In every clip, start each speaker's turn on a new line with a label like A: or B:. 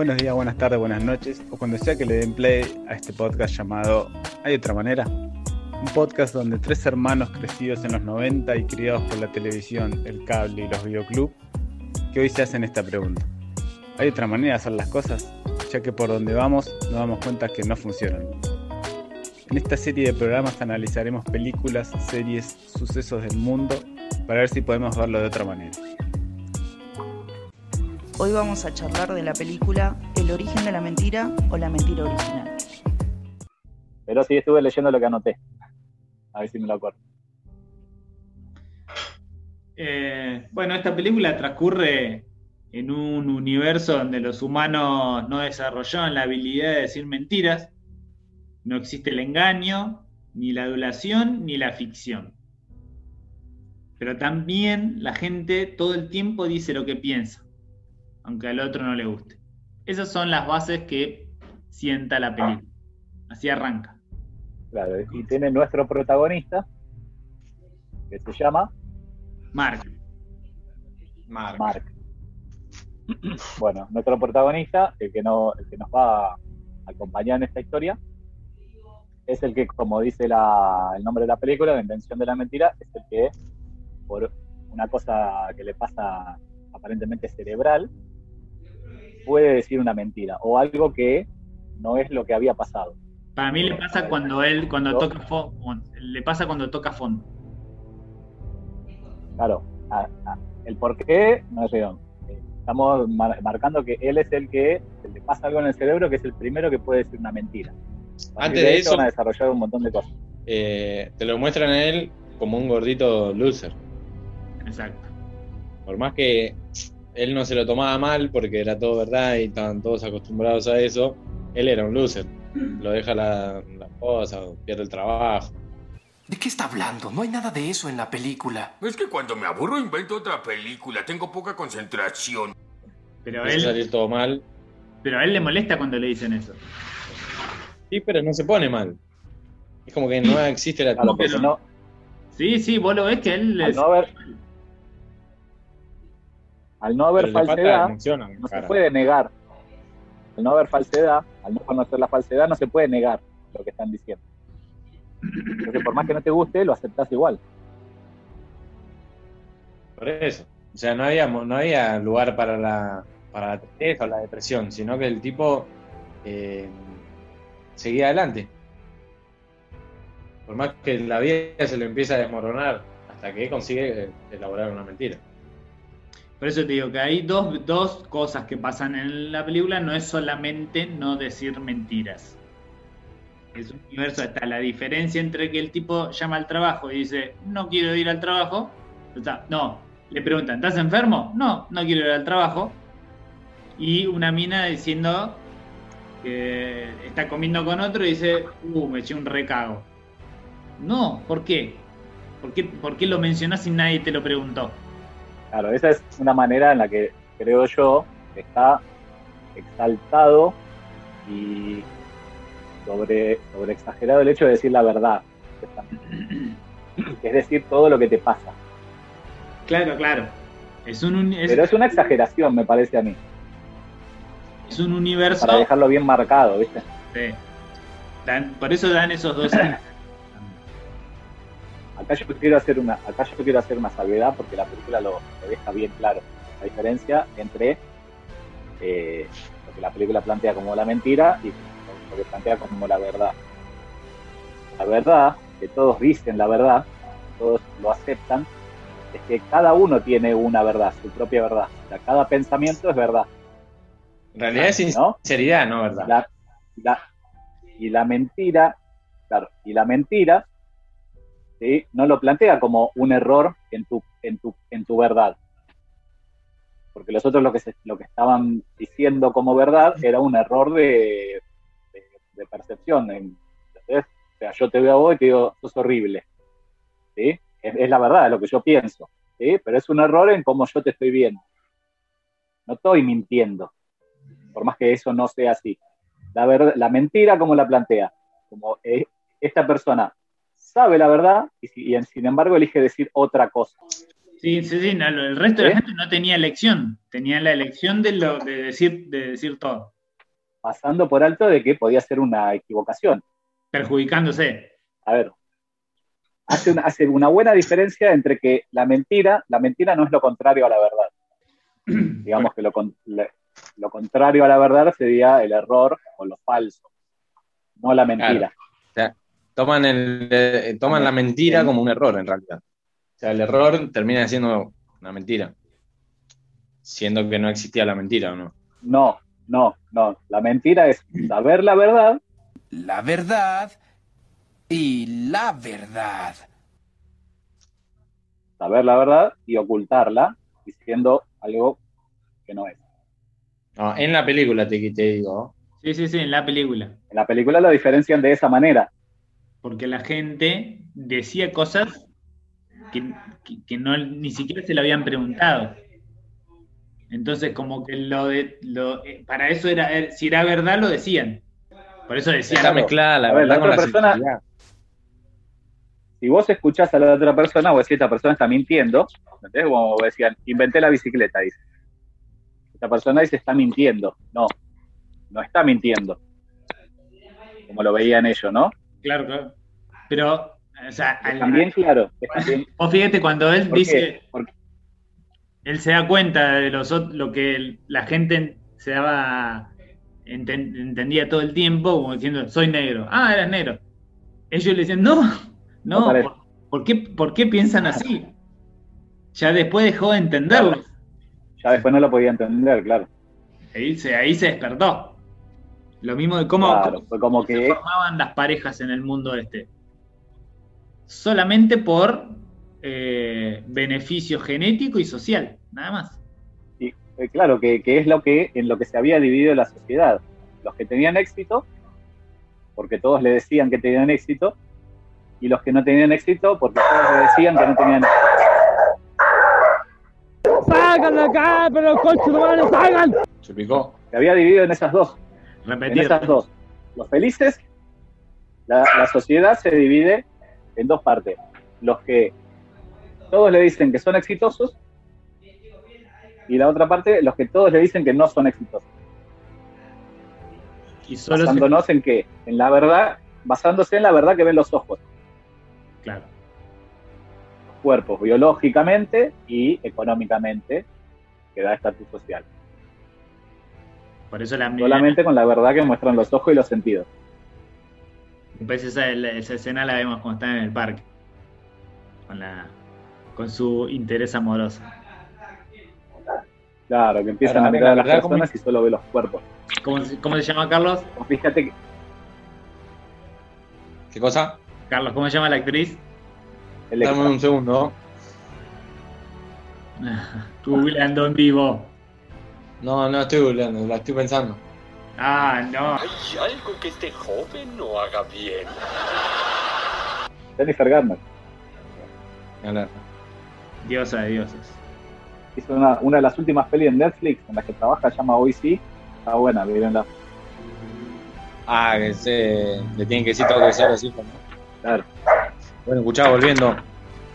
A: Buenos días, buenas tardes, buenas noches, o cuando sea que le den play a este podcast llamado ¿Hay otra manera? Un podcast donde tres hermanos crecidos en los 90 y criados por la televisión, el cable y los videoclubs, que hoy se hacen esta pregunta. ¿Hay otra manera de hacer las cosas? Ya que por donde vamos nos damos cuenta que no funcionan. En esta serie de programas analizaremos películas, series, sucesos del mundo para ver si podemos verlo de otra manera.
B: Hoy vamos a charlar de la película El origen de la mentira o la mentira original.
C: Pero sí estuve leyendo lo que anoté. A ver si me lo acuerdo.
D: Eh, bueno, esta película transcurre en un universo donde los humanos no desarrollaron la habilidad de decir mentiras. No existe el engaño, ni la adulación, ni la ficción. Pero también la gente todo el tiempo dice lo que piensa, aunque al otro no le guste. Esas son las bases que sienta la película. Así arranca.
C: Claro, y tiene nuestro protagonista, que se llama
D: Mark.
C: Mark. Mark. Bueno, nuestro protagonista, el que, no, el que nos va a acompañar en esta historia, es el que, como dice la, el nombre de la película, la invención de la mentira, es el que por una cosa que le pasa aparentemente cerebral, puede decir una mentira o algo que no es lo que había pasado.
D: Para mí le pasa cuando él, cuando toca fondo, le pasa cuando toca fondo.
C: Claro, el por qué no sé Estamos marcando que él es el que le pasa algo en el cerebro que es el primero que puede decir una mentira.
E: Antes de, eso,
C: van a desarrollar un montón de cosas.
E: Eh, te lo muestran a él como un gordito loser.
D: Exacto.
E: Por más que él no se lo tomaba mal porque era todo verdad y estaban todos acostumbrados a eso, él era un loser. Lo deja la, la esposa, pierde el trabajo.
F: ¿De qué está hablando? No hay nada de eso en la película.
G: Es que cuando me aburro invento otra película. Tengo poca concentración.
D: Pero él...
E: salir todo mal.
D: Pero a él le molesta cuando le dicen eso.
E: Sí, pero no se pone mal. Es como que no existe la...
C: Claro, pero no...
D: Sí, sí, vos lo ves que él...
C: Al no haber, al no haber falsedad, no se puede negar. Al no haber falsedad, al no conocer la falsedad, no se puede negar lo que están diciendo. Porque por más que no te guste, lo aceptas igual.
E: Por eso. O sea, no había, no había lugar para la, para la tristeza o la depresión, sino que el tipo eh, seguía adelante. Por más que la vida se le empieza a desmoronar hasta que consigue elaborar una mentira.
D: Por eso te digo que hay dos, dos cosas que pasan en la película, no es solamente no decir mentiras. Es un universo, está la diferencia entre que el tipo llama al trabajo y dice, no quiero ir al trabajo. no, le preguntan, ¿estás enfermo? No, no quiero ir al trabajo. Y una mina diciendo que está comiendo con otro y dice, uh, me eché un recago. No, ¿por qué? ¿Por qué, ¿Por qué lo mencionás si nadie te lo preguntó?
C: Claro, esa es una manera en la que creo yo que está exaltado y sobre, sobre exagerado el hecho de decir la verdad. Es decir, todo lo que te pasa.
D: Claro, claro. Es un,
C: Pero es una exageración, me parece a mí.
D: Es un universo.
C: Para dejarlo bien marcado, ¿viste?
D: Sí. por eso dan esos dos.
C: Acá yo quiero hacer una, acá yo quiero hacer una salvedad porque la película lo, deja bien claro. La diferencia entre eh, lo que la película plantea como la mentira y lo que plantea como la verdad. La verdad, que todos dicen la verdad, todos lo aceptan, es que cada uno tiene una verdad, su propia verdad. O sea, cada pensamiento es verdad.
E: En realidad es sinceridad, ¿no? ¿Verdad?
C: y la mentira, claro, y la mentira no lo plantea como un error en tu, en tu, en tu verdad. Porque los otros lo que, lo que estaban diciendo como verdad era un error de, de, percepción. O sea, yo te veo a vos y te digo, sos horrible. ¿sí? Es, la verdad, es lo que yo pienso. ¿sí? Pero es un error en cómo yo te estoy viendo. No estoy mintiendo, por más que eso no sea así. La, verdad, la mentira, como la plantea? Como eh, esta persona sabe la verdad y, sin embargo elige decir otra cosa.
D: Sí, sí, sí, el resto de la
C: ¿Sí?
D: gente no tenía elección, tenía la elección de, lo, de, decir, de decir todo,
C: pasando por alto de que podía ser una equivocación.
D: perjudicándose.
C: A ver, hace una, hace una buena diferencia entre que la mentira, la mentira no es lo contrario a la verdad. Digamos que lo, lo contrario a la verdad sería el error o lo falso, no la mentira.
E: Toman, el, eh, toman la mentira como un error, en realidad. O sea, el error termina siendo una mentira. Siendo que no existía la mentira, ¿o no?
C: No, no, no. La mentira es saber la verdad,
F: La verdad y la verdad.
C: saber la verdad y ocultarla diciendo algo que no es.
E: No, en la película te, te digo.
D: Sí, sí, sí, en la película.
C: En la película lo diferencian de esa manera.
D: Porque la gente decía cosas que, que- que no, ni siquiera se lo habían preguntado. Entonces, como que lo de, lo, eh, para eso era, eh, si era verdad, lo decían. Por eso decían,
E: Está mezclada la
C: ver,
E: verdad
C: la
E: con
C: persona-. Si vos escuchás a la otra persona, vos decís, esta persona está mintiendo, ¿entendés? Como decían, inventé la bicicleta, dice. Esta persona dice, está mintiendo. No, no está mintiendo. Como lo veían ellos, ¿no?
D: Claro, claro. Pero, o sea, al-
C: También, claro. también-
D: vos fíjate cuando él
C: ¿Por
D: dice, él se da cuenta de los, lo que la gente se daba, enten- entendía todo el tiempo, como diciendo, soy negro. Ah, eras negro. Ellos le decían, no,
C: No
D: no,
C: parece.
D: ¿por, por qué, ¿por qué piensan así? Ya después dejó de entenderlo.
C: ya después no lo podía entender, claro.
D: Ahí se, ahí se despertó. Lo mismo de cómo,
C: Claro,
D: cómo
C: como
D: se
C: que
D: formaban las parejas en el mundo este. Solamente por eh, beneficio genético y social, nada más.
C: Y, eh, claro, que, que es lo que en lo que se había dividido la sociedad. Los que tenían éxito, porque todos le decían que tenían éxito, y los que no tenían éxito, porque todos le decían que no tenían
E: Se picó.
C: Se había dividido en esas dos, en
D: Repetir.
C: esas dos. Los felices, la, la sociedad se divide en dos partes. Los que todos le dicen que son exitosos, y la otra parte, los que todos le dicen que no son exitosos.
D: Y solo se-
C: basándonos en qué? En la verdad, basándose en la verdad que ven los ojos,
D: Claro.
C: los cuerpos, biológicamente y económicamente, que da estatus social.
D: Por eso la
C: Solamente con la verdad que muestran los ojos y los sentidos.
D: Pues esa, esa escena la vemos cuando están en el parque. Con la con su interés amoroso.
C: Claro, que empiezan a mirar a
E: la
C: las
E: verdad, como-
C: personas y solo ve los cuerpos.
D: ¿Cómo, se- cómo se llama Carlos?
C: Fíjate que
E: ¿Qué cosa?
D: Carlos, ¿cómo se llama la actriz?
E: Dame un segundo.
D: Googleando en vivo.
E: No, no estoy googleando, la estoy pensando.
D: Ah, no.
H: Hay algo que este joven no haga bien.
C: Jennifer Garner.
D: Diosa de dioses.
C: hizo una, una de las últimas pelis en Netflix en las que trabaja, se llama Hoy Sí. Está buena, mírenla.
E: Ah, que se le tienen que decir todo que sea ¿no?
C: Claro.
E: Bueno, escuchá, volviendo.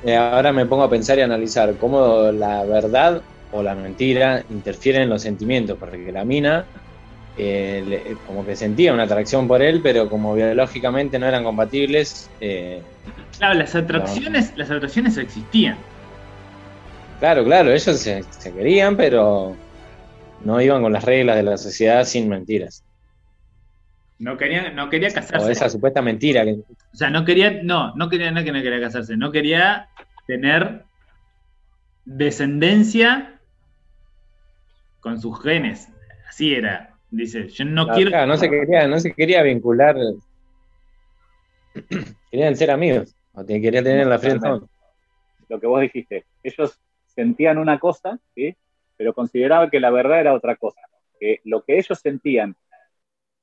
E: Eh, ahora me pongo a pensar y analizar cómo la verdad o la mentira interfieren en los sentimientos, porque la mina eh, le- como que sentía una atracción por él, pero como biológicamente no eran compatibles, eh,
D: Claro, las atracciones, las atracciones existían.
E: claro, claro, ellos se, se querían, pero no iban con las reglas de la sociedad sin mentiras.
D: No quería, no quería
E: O
D: casarse.
E: esa supuesta mentira que
D: O sea, no quería, no, no quería, no que no quería casarse, no quería tener descendencia con sus genes. Así era. Dice, yo no quiero.
E: Claro, no se quería, no se quería vincular. Querían ser amigos. O te quería tener en la frente.
C: Lo que vos dijiste. Ellos sentían una cosa, ¿sí? pero consideraban que la verdad era otra cosa. Que lo que ellos sentían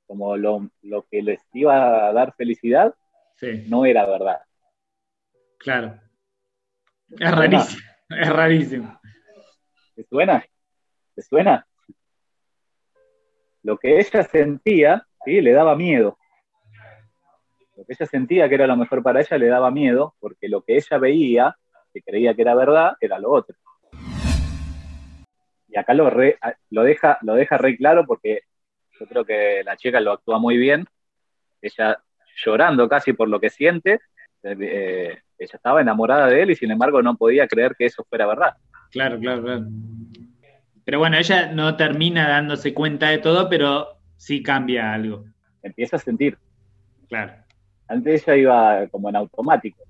C: como lo, lo que les iba a dar felicidad
D: Sí,
C: no era verdad.
D: claro. Es rarísimo. Es rarísimo.
C: ¿Te suena? ¿Te suena? Lo que ella sentía, ¿sí? le daba miedo. Lo que ella sentía que era lo mejor para ella le daba miedo, porque lo que ella veía, que creía que era verdad, era lo otro. y acá lo, lo, deja, lo deja re claro porque yo creo que la chica lo actúa muy bien. Ella llorando casi por lo que siente, eh, ella estaba enamorada de él y sin embargo no podía creer que eso fuera verdad.
D: Claro, claro, claro. Pero bueno, ella no termina dándose cuenta de todo, pero sí cambia algo.
C: Empieza a sentir.
D: Claro.
C: Antes ella iba como en automático,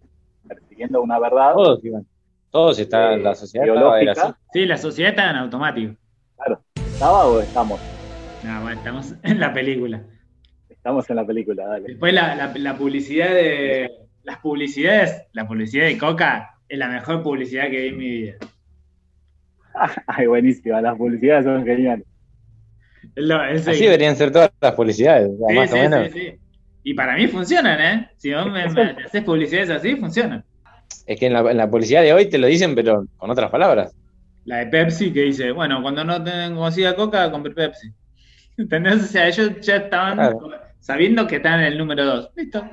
C: persiguiendo una verdad.
E: Todos iban. Todos está,
C: Eh,
E: la sociedad estaba,
C: biológica.
E: así.
D: Sí, la sociedad está en automático.
C: ¿Estaba o estamos?
D: No, bueno, estamos en la película.
C: Estamos en la película, dale.
D: Después la, la- la publicidad de. Las publicidades, la publicidad de Coca es la mejor publicidad que vi en mi vida.
C: Ay, buenísima, las publicidades son geniales.
D: Lo-
E: Así deberían ser todas las publicidades, o sea,
D: Sí,
E: más
D: sí,
E: o menos.
D: sí, sí. Y para mí funcionan, ¿eh? Si vos me, me haces publicidades así, funcionan.
E: Es que en la, en la publicidad de hoy te lo dicen, pero con otras palabras.
D: La de Pepsi que dice, bueno, cuando no tengan conocida Coca, compré Pepsi. ¿Entendés? O sea, ellos ya estaban
E: Claro.
D: sabiendo que estaban en el número 2. Listo.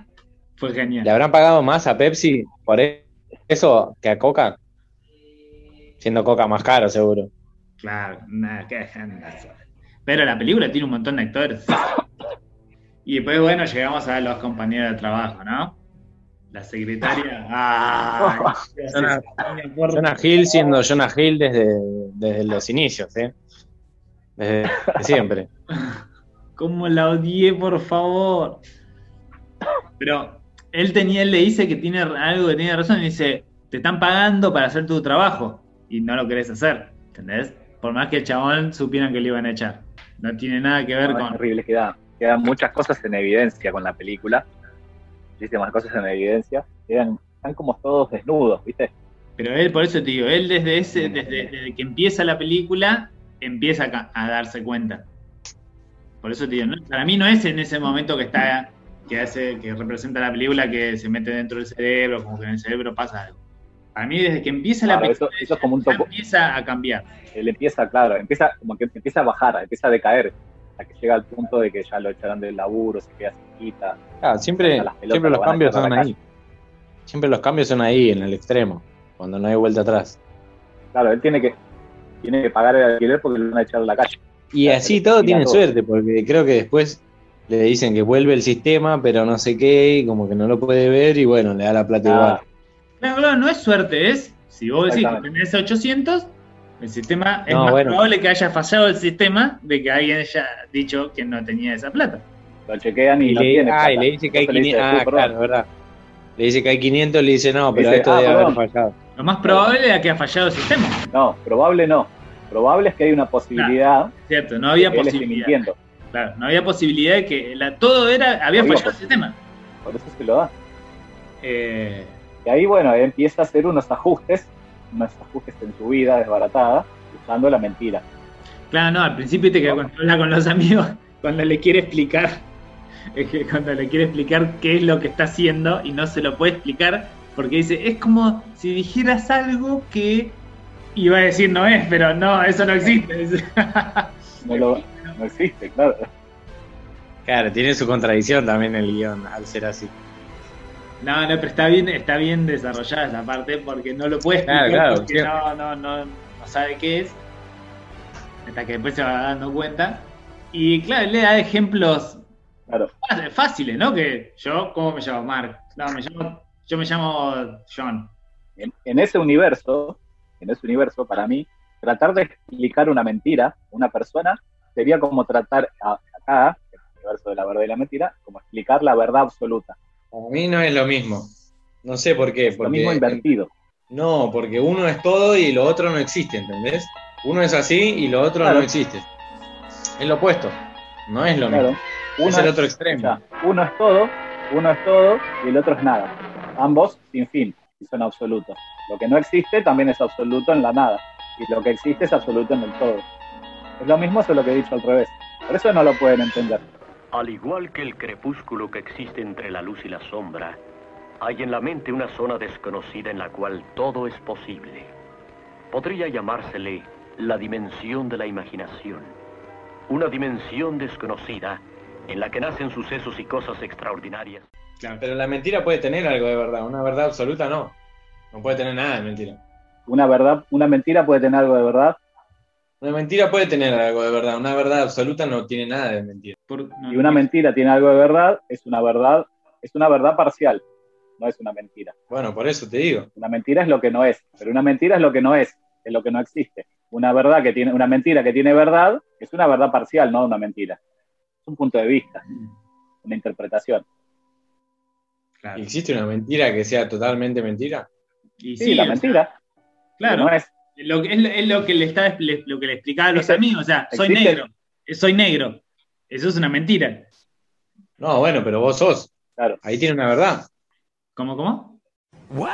D: Fue genial.
E: ¿Le habrán pagado más a Pepsi por eso que a Coca? Siendo Coca más caro, seguro.
D: Claro, nada. Pero la película tiene un montón de actores. Y después, bueno, llegamos a los compañeros de trabajo, ¿no? La secretaria. ¡Ah!
E: Jonah, Jonah Hill siendo Jonah Hill desde, desde los inicios, ¿eh? Desde siempre.
D: ¿Cómo la odié, por favor? Pero él tenía, él le dice que tiene algo que tiene razón y dice, te están pagando para hacer tu trabajo y no lo querés hacer, ¿entendés? Por más que el chabón supieran que le iban a echar. No tiene nada que ver
C: No, es
D: con...
C: horrible, quedan, quedan muchas cosas en evidencia con la película. Muchísimas cosas en evidencia. Quedan, están como todos desnudos, ¿viste?
D: Pero él, por eso te digo, él desde ese, desde, desde que empieza la película, empieza a, a darse cuenta. Por eso te digo, no- para mí no es en ese momento que está, que hace, que representa la película que se mete dentro del cerebro, como que en el cerebro pasa algo. Para mí, desde que empieza la película,
C: eso, eso es como un topo.
D: empieza a cambiar.
C: Él empieza, claro, empieza como que empieza a bajar, empieza a decaer, hasta que llega al punto de que ya lo echarán del laburo, se queda cerquita.
E: Ah, siempre,
C: A pelotas
E: siempre
C: lo
E: los
C: a
E: cambios
C: a
E: son ahí. Siempre los cambios son ahí, en el extremo, cuando no hay vuelta atrás.
C: Claro, él tiene que, tiene que pagar el alquiler porque lo van a echar a la calle.
E: Y
C: Claro,
E: así todo tienen
C: todo.
E: suerte, porque creo que después le dicen que vuelve el sistema, pero no sé qué, y como que no lo puede ver, y bueno, le da la plata
C: Ah,
E: igual.
D: Claro, claro, no es suerte, es, si vos decís que tenés 800, el sistema, es
E: No,
D: más
E: bueno.
D: probable que haya fallado el sistema de que alguien haya dicho que no tenía esa plata.
C: Lo chequean y,
E: Y
C: no
E: le,
C: tiene.
E: ah,
C: plata.
E: y le dice que hay
C: Entonces le dice,
E: 500. Ah,
C: "Uh, perdón".
E: claro, verdad. Le dice que hay 500, le dice no, pero
C: Dice,
E: esto
C: "Ah,
E: debe haber
C: perdón".
E: fallado.
D: Lo más probable era que ha fallado el sistema.
C: No, probable no. Probable es que hay una posibilidad
D: Cierto, no había posibilidad.
C: mintiendo.
D: Claro, no había posibilidad de que la, todo era, había fallado el sistema.
C: Por eso se lo da.
D: Eh,
C: Y ahí, bueno, empieza a hacer unos ajustes, unos ajustes en su vida desbaratada, usando la mentira.
D: claro, no, al principio te que cuando habla con los amigos, cuando le quiere explicar, es que cuando le quiere explicar qué es lo que está haciendo y no se lo puede explicar, porque dice, es como si dijeras algo que iba a decir no es, pero no, eso no existe.
C: No, lo, no existe, claro.
E: Claro, tiene su contradicción también el guion al ser así.
D: No, no, pero está bien, está bien desarrollada esa parte porque no lo puede explicar
E: claro,
D: porque no, no, no, no sabe qué es. Hasta que después se va dando cuenta. Y claro, le da ejemplos
C: claro.
D: fáciles, ¿no? Que yo, ¿cómo me llamo? Mark. No, me llamo, yo me llamo John.
C: En, en ese universo, en ese universo, para mí, tratar de explicar una mentira a una persona sería como tratar a- acá, en el universo de la verdad y la mentira, como explicar la verdad absoluta.
E: Para mí no es lo mismo. No sé por qué.
C: Lo mismo invertido.
E: no, porque uno es todo y lo otro no existe, ¿entendés? Uno es así y lo otro
C: Claro.
E: no existe. Es lo opuesto. No es lo
C: Claro.
E: mismo. Es el otro extremo.
C: uno es todo, uno es todo y el otro es nada. Ambos sin fin y son absolutos. Lo que no existe también es absoluto en la nada. Y lo que existe es absoluto en el todo. Es lo mismo, solo que he dicho al revés. Por eso no lo pueden entender.
H: Al igual que el crepúsculo que existe entre la luz y la sombra, hay en la mente una zona desconocida en la cual todo es posible. Podría llamársele la dimensión de la imaginación. Una dimensión desconocida en la que nacen sucesos y cosas extraordinarias.
E: Pero la mentira puede tener algo de verdad. Una verdad absoluta no. No puede tener nada de mentira.
C: Una verdad, una mentira puede tener algo de verdad.
E: Una mentira puede tener algo de verdad, una verdad absoluta no tiene nada de mentira.
D: Por- no,
C: Y una mentira tiene algo de verdad, es una verdad, es una verdad parcial, no es una mentira.
E: Bueno, por eso te digo.
C: Una mentira es lo que no es, pero una mentira es lo que no es, es lo que no existe. Una verdad que tiene, una mentira que tiene verdad, es una verdad parcial, no una mentira. Es un punto de vista, una interpretación.
D: claro.
E: ¿Existe una mentira que sea totalmente mentira?
D: Y
C: Sí,
D: sí,
C: la
D: sea,
C: mentira,
D: claro.
C: no es.
D: Lo, que- es, lo- es lo que le está le- lo que le explicaba a los amigos, o sea, soy
C: existe-
D: negro, eh, soy negro. Eso es una mentira.
E: No, bueno, pero vos sos.
C: Claro.
E: Ahí tiene una verdad.
D: ¿Cómo, cómo?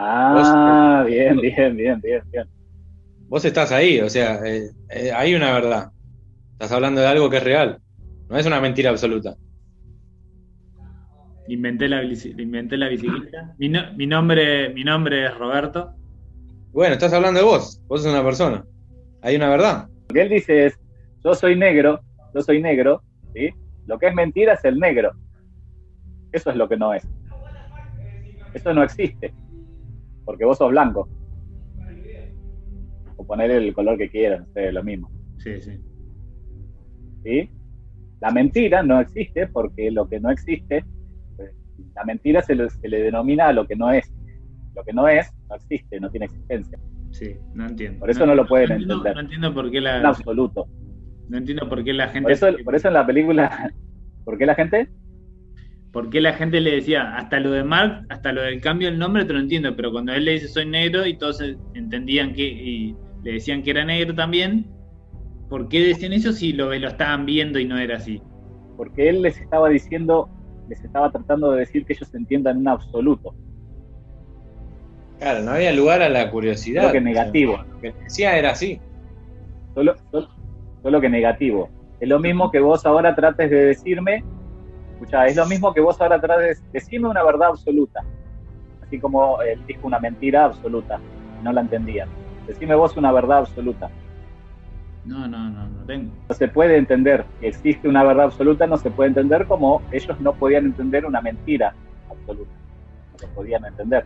C: Ah, bien, bien, bien, bien, bien.
E: Vos estás ahí, o sea, eh, eh, hay una verdad. Estás hablando de algo que es real. No es una mentira absoluta.
D: Inventé la, inventé la bicicleta. Mi, no- mi nombre, mi nombre es Roberto.
E: Bueno, estás hablando de vos. Vos sos una persona. Hay una verdad.
C: Lo que él dice es, yo soy negro, yo soy negro, ¿sí? Lo que es mentira es el negro. Eso es lo que no es. Eso no existe. Porque vos sos blanco. O poner el color que quieras, lo mismo.
D: Sí, sí.
C: ¿sí? La mentira no existe porque lo que no existe, la mentira se le, se le denomina a lo que no es. Lo que no es, no existe, no tiene existencia.
D: Sí, no entiendo.
C: Por eso no lo pueden
D: entiendo-
C: entender.
D: No entiendo por qué
C: En
D: la,
C: absoluto.
D: no entiendo por qué la gente
C: Por eso, por eso en la película, ¿por qué la gente?
D: por qué la gente le decía hasta lo de Mark, hasta lo del cambio del nombre te lo entiendo, pero cuando él le dice soy negro y todos entendían que y le decían que era negro también, ¿por qué decían eso si lo, lo estaban viendo y no era así?
C: Porque él les estaba diciendo, les estaba tratando de decir que ellos entiendan un absoluto,
E: Claro, no había lugar a la curiosidad.
C: solo que negativo.
E: Lo que decía era así.
C: Solo, solo, solo que negativo. Es lo mismo que vos ahora trates de decirme, escucha, es lo mismo que vos ahora trates de decirme una verdad absoluta. Así como él dijo una mentira absoluta, no la entendían. Decime vos una verdad absoluta.
D: No, no, no, no tengo.
C: No se puede entender que existe una verdad absoluta, no se puede entender como ellos no podían entender una mentira absoluta. No lo podían entender.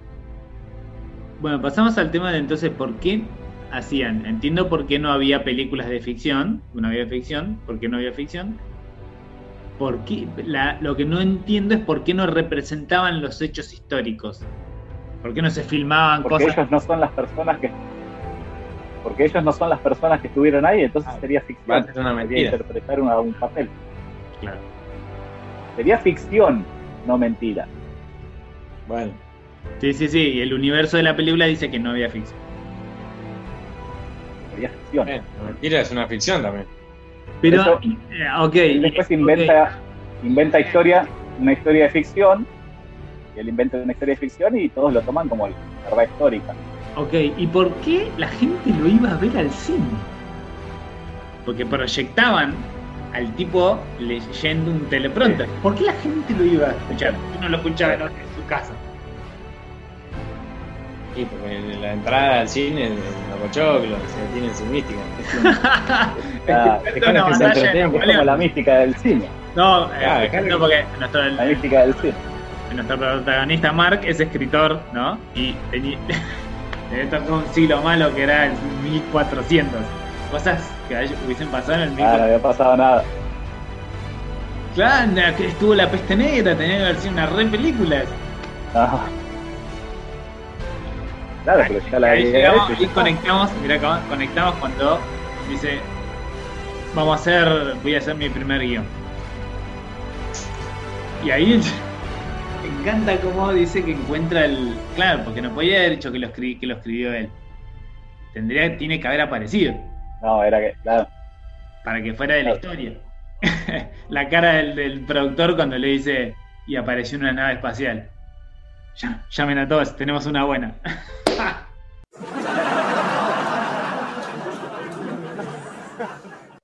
D: Bueno, pasamos al tema de entonces por qué hacían. Entiendo por qué no había películas de ficción, no había ficción, por qué no había ficción. ¿Por qué? La- lo que no entiendo es por qué no representaban los hechos históricos. ¿Por qué no se filmaban
C: Porque
D: cosas?
C: ellos no son las personas que porque ellos no son las personas que estuvieron ahí, entonces sería
E: Va a
C: ficción.
E: ser una
C: Sería interpretar una- un papel.
D: Claro.
C: Sería ficción, no mentira.
E: Bueno,
D: Sí, sí, sí. Y el universo de la película dice que no había ficción.
C: Sería ficción.
E: la mentira es una ficción también.
D: Pero,
C: Eso-
D: eh, ok.
C: Después inventa, inventa historia, una historia de ficción, y él inventa una historia de ficción y todos lo toman como la verdad histórica.
D: Ok, ¿y por qué la gente lo iba a ver al cine? Porque proyectaban al tipo leyendo un teleprompter. ¿Por qué la gente lo iba a escuchar? No lo escuchaba en su casa.
E: Sí, porque la entrada al cine de Locochoclo, o sea, tiene su mística.
C: Ah, es
D: es una
C: como-
D: batalla de
C: es como la mística del cine.
D: No, eh,
E: Claro, claro.
D: no, porque nuestro,
C: La mística del cine.
D: nuestro protagonista Mark es escritor, ¿no? Y tenía, le tocó un siglo malo que era el 1400. Cosas que hubiesen pasado en el
C: Ah, no
D: 1400.
C: había pasado nada.
D: Claro, que estuvo la peste negra, tenía que haber sido una re película.
C: Ah. Claro, pero ya la
D: Ahí llegamos
C: hecho,
D: y
C: ya
D: conectamos, mira acá, conectamos cuando dice, vamos a hacer, voy a hacer mi primer guion. Y ahí encanta cómo dice que encuentra el, claro, porque no podía haber dicho que lo, escri- que lo escribió él. Tendría, tiene que haber aparecido
C: No, era que, claro.
D: para que fuera de la historia. la cara del, del productor cuando le dice, y apareció una nave espacial. Ya, llamen a todos, tenemos una buena.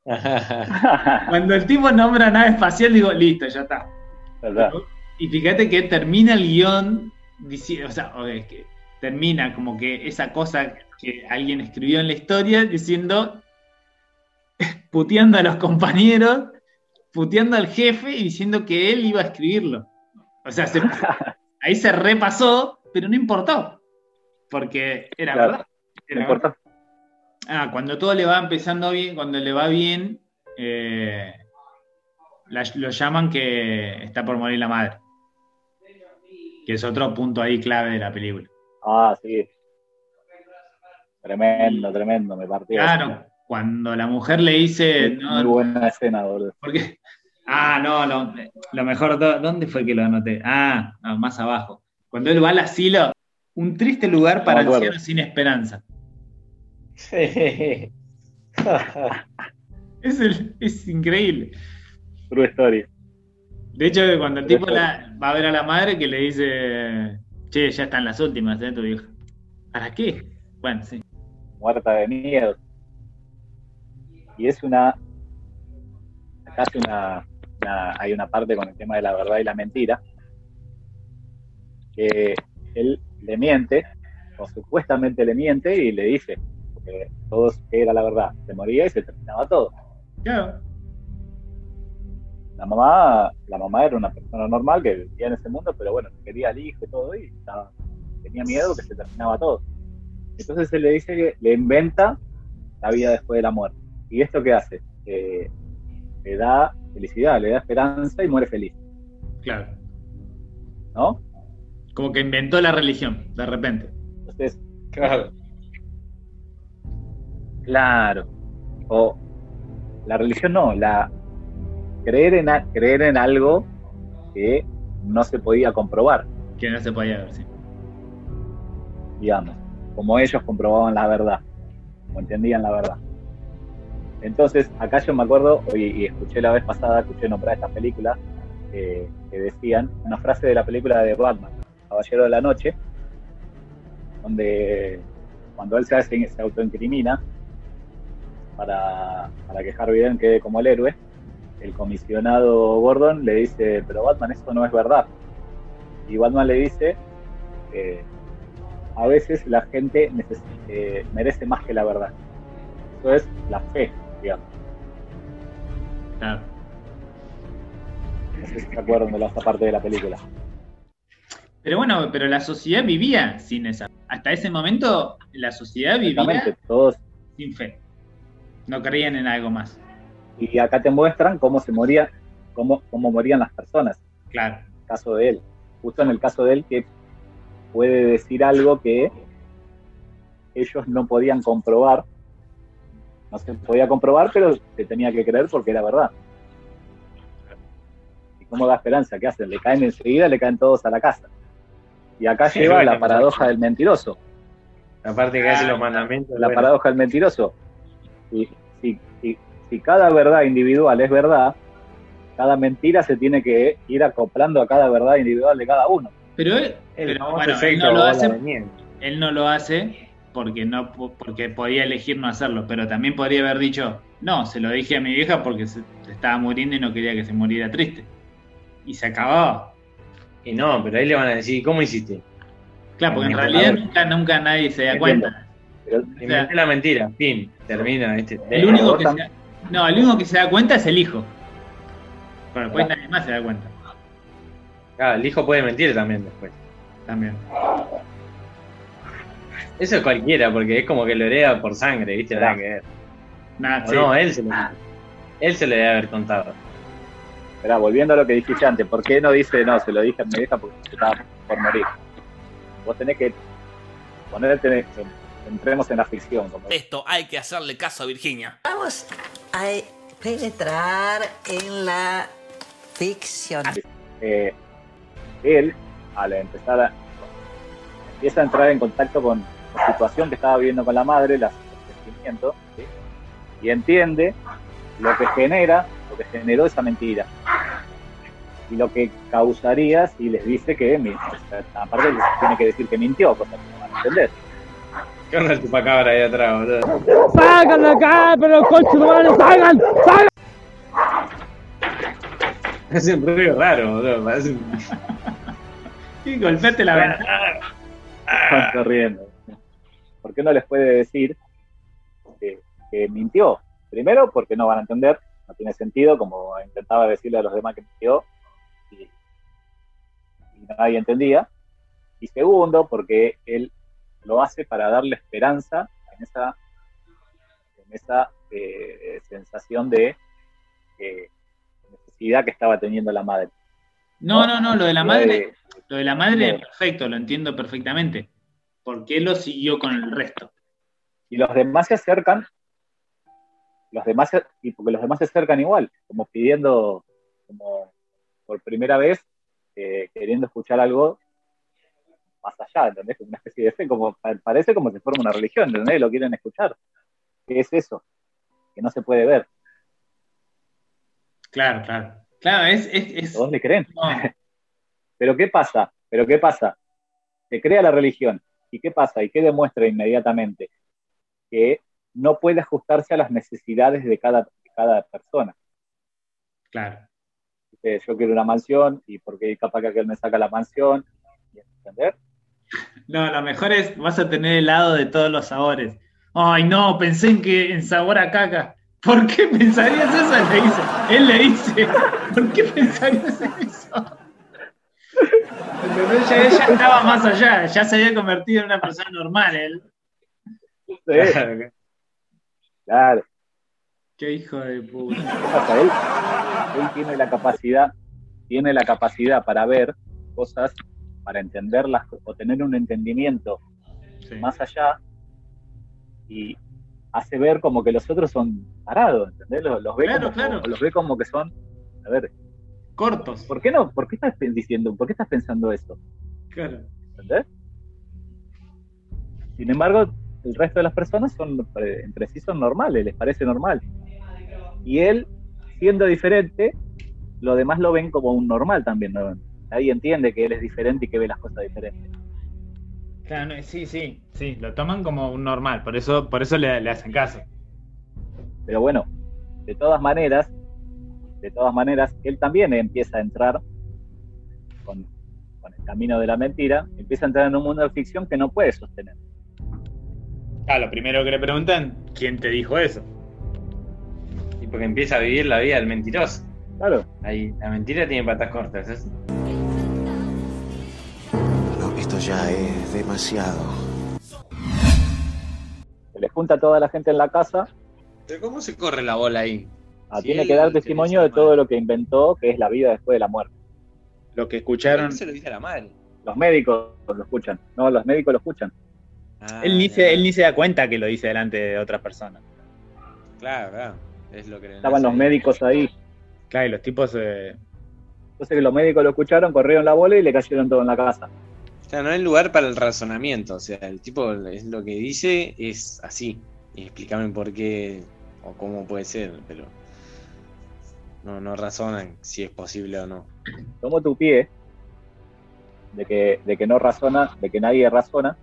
D: Cuando el tipo nombra nave espacial, digo, listo, ya está.
C: ¿Verdad?
D: Y fíjate que termina el guion, dici- o sea, o es que termina como que esa cosa que alguien escribió en la historia diciendo, puteando a los compañeros, puteando al jefe y diciendo que él iba a escribirlo. O sea, se- ahí se repasó, pero no importó. porque era
C: Claro.
D: verdad.
C: No
D: Era
C: importa.
D: Ah, cuando todo le va empezando bien, cuando le va bien, eh, la- lo llaman que está por morir la madre. Que es otro punto ahí clave de la película.
C: Ah, sí. Tremendo, tremendo, me partió.
D: Claro, cuando la mujer le dice.
C: Muy,
D: no,
C: buena escena, boludo.
D: porque, ah, no, lo, lo mejor, ¿dó- ¿dónde fue que lo anoté? Ah, no, más abajo. Cuando él va al asilo, un triste lugar para
C: acuerdo.
D: ancianos sin esperanza.
E: Sí.
D: Es, el- es increíble.
C: True story.
D: De hecho, cuando el tipo la- va a ver a la madre que le dice, che, ya están las últimas, ¿eh? Tu vieja. ¿Para qué? Bueno, sí.
C: muerta de miedo. Y es una. Acá hace una, una- hay una parte con el tema de la verdad y la mentira. Que él le miente, o supuestamente le miente, y le dice que todo era la verdad. Se moría y se terminaba todo.
D: Claro.
C: La mamá, la mamá era una persona normal que vivía en ese mundo, pero bueno, quería al hijo y todo, y estaba- tenía miedo que se terminaba todo. Entonces él le dice que le inventa la vida después de la muerte. ¿Y esto qué hace? Eh, le da felicidad, le da esperanza y muere feliz,
D: Claro.
C: ¿no?
D: Como que inventó la religión, de repente.
C: Entonces,
E: Claro.
C: claro. O la religión no, la creer en, a- creer en algo que no se podía comprobar.
D: Que no se podía ver, sí.
C: digamos, como ellos comprobaban la verdad, o entendían la verdad. Entonces, acá yo me acuerdo, y, y escuché la vez pasada, escuché nombrar esta película, eh, que decían, una frase de la película de Batman, Caballero de la Noche, donde cuando él se, hace, se autoincrimina para, para que Harvey Dent quede como el héroe, el comisionado Gordon le dice, pero Batman, esto no es verdad. Y Batman le dice, eh, a veces la gente eh, merece más que la verdad. Eso es la fe, digamos.
D: Claro.
C: No sé si se acuerdan de la otra parte de la película.
D: Pero bueno, pero la sociedad vivía sin esa. Hasta ese momento, la sociedad vivía
C: todos.
D: sin fe. No creían en algo más.
C: Y acá te muestran cómo se moría, cómo, cómo morían las personas.
D: Claro.
C: En el caso de él. Justo en el caso de él que puede decir algo que ellos no podían comprobar. No se podía comprobar, pero se tenía que creer porque era verdad. ¿Y cómo da esperanza? ¿Qué hacen? Le caen enseguida, le caen todos a la casa. Y acá
E: Sí,
C: lleva la paradoja del mentiroso.
E: Aparte que hace los mandamientos.
C: La paradoja del mentiroso. Y si, si- si cada verdad individual es verdad, cada mentira se tiene que ir acoplando a cada verdad individual de cada uno.
D: Pero él,
E: El
D: pero, bueno, él no lo hace él no lo hace porque no porque podía elegir no hacerlo, pero también podría haber dicho, no, se lo dije a mi vieja porque se estaba muriendo y no quería que se muriera triste. Y se acababa.
E: Y no, pero ahí le van a decir, ¿cómo hiciste?
D: Claro, porque en realidad nunca, nunca nadie se da
C: Entiendo.
D: cuenta.
C: Pero
E: Inventé la mentira, fin, termina este.
D: El único que se, no, el único que se da cuenta es el hijo. Pero después
C: Claro.
D: nadie más se da cuenta.
E: Claro, el hijo puede mentir también después.
D: También.
E: Eso es cualquiera, porque es como que lo hereda por sangre, ¿viste? Nada que ver. O
D: sí.
E: no, él se lo, él se le debe haber contado.
C: Esperá, volviendo a lo que dijiste antes, ¿por qué no dice, no, se lo dije a mi vieja porque estaba por morir? Vos tenés que ponerte, entremos en la ficción. Como
I: Esto hay que hacerle caso a Virginia.
J: Vamos a penetrar en la ficción.
C: eh, él, al empezar a, empieza a entrar en contacto con la situación que estaba viviendo con la madre, las- el sentimiento, ¿sí? y entiende lo que genera, lo que generó esa mentira. Y lo que causaría si les dice que, aparte les tiene que decir que mintió, cosa que no van a entender.
E: ¿Qué onda el chupacabra ahí atrás, boludo?
K: ¡Salgan de acá, pero coche de madre, salgan! ¡Salgan!
E: Hace un ruido raro, boludo. Parece un...
D: Sí, golpeate la ventana.
C: Van corriendo. ¿Por qué no les puede decir que, que mintió? Primero, porque no van a entender, no tiene sentido, como intentaba decirle a los demás que mintió y, y nadie entendía. Y segundo, porque él lo hace para darle esperanza en esa, en esa eh, sensación de eh, necesidad que estaba teniendo la madre.
D: No, no, no, lo de la
C: Eh,
D: madre, lo de la madre, perfecto, lo entiendo perfectamente. ¿Por qué lo siguió con el resto?
C: y los demás se acercan, los demás, y porque los demás se acercan igual, como pidiendo, como por primera vez, eh, queriendo escuchar algo más allá, ¿entendés? Una especie de fe, como pa- parece como si fuera una religión, ¿entendés? Lo quieren escuchar. ¿Qué es eso? Que no se puede ver.
D: Claro, claro. Claro, es, es, es-
C: Todos le creen.
D: no,
C: Pero ¿qué pasa? ¿Pero qué pasa? Se crea la religión. ¿Y qué pasa? ¿Y qué demuestra inmediatamente? Que no puede ajustarse a las necesidades de cada, de cada persona.
D: claro.
C: Dice, yo quiero una mansión y porque capaz que aquel me saca la mansión. ¿Entender?
D: No, lo mejor es, vas a tener helado de todos los sabores. Ay, no, pensé en que en sabor a caca. ¿Por qué pensarías eso? Le dice. Él le dice, ¿por qué pensarías en eso? Ella estaba más allá, ya se había convertido en una persona normal él.
C: Sí, claro.
D: Qué hijo de puta.
C: ¿Qué pasa? Él, él tiene la capacidad, tiene la capacidad para ver cosas, para entenderlas o tener un entendimiento
D: Sí.
C: más allá y hace ver como que los otros son parados, ¿entendés? Los, los ve
D: Claro,
C: como,
D: claro.
C: los ve como que son, a ver,
D: Cortos.
C: ¿por qué no? ¿Por qué estás diciendo? ¿Por qué estás pensando eso?
D: Claro.
C: ¿Entendés? Sin embargo, el resto de las personas son eh, entre sí son normales, les parece normal. Y él, siendo diferente, lo demás lo ven como un normal también. ¿no? Nadie entiende que él es diferente y que ve las cosas diferentes.
D: Claro, no, sí, sí, sí, lo toman como un normal, por eso, por eso le, le hacen caso.
C: Pero bueno, de todas maneras, de todas maneras, él también empieza a entrar con, con el camino de la mentira, empieza a entrar en un mundo de ficción que no puede sostener.
D: Claro, lo primero que le preguntan, ¿quién te dijo eso?
E: Y porque empieza a vivir la vida del mentiroso.
C: Claro,
E: Ahí, la mentira tiene patas cortas. ¿es?
L: Esto ya es demasiado.
C: se le junta a toda la gente en la casa
E: Pero ¿cómo se corre la bola ahí?
C: Ah, tiene que dar
E: te
C: testimonio de todo lo que inventó, que es la vida después de la muerte.
D: Lo que
E: ¿Por
D: escucharon,
E: se lo dice a la madre?
C: Los médicos lo escuchan. No, los médicos lo escuchan.
E: Ah,
D: él, ni se, él ni se da cuenta que lo dice delante de otras personas.
E: Claro, claro. Es lo que le
C: Estaban los médicos ahí.
D: Claro, y los tipos... eh,
C: Entonces que los médicos lo escucharon, corrieron la bola y le cayeron todo en la casa.
E: O sea, no hay lugar para el razonamiento. O sea, el tipo es lo que dice es así. Y explícame por qué o cómo puede ser, pero no, no razonan si es posible o no.
C: Tomo tu pie de que, de que no razona, de que nadie razona.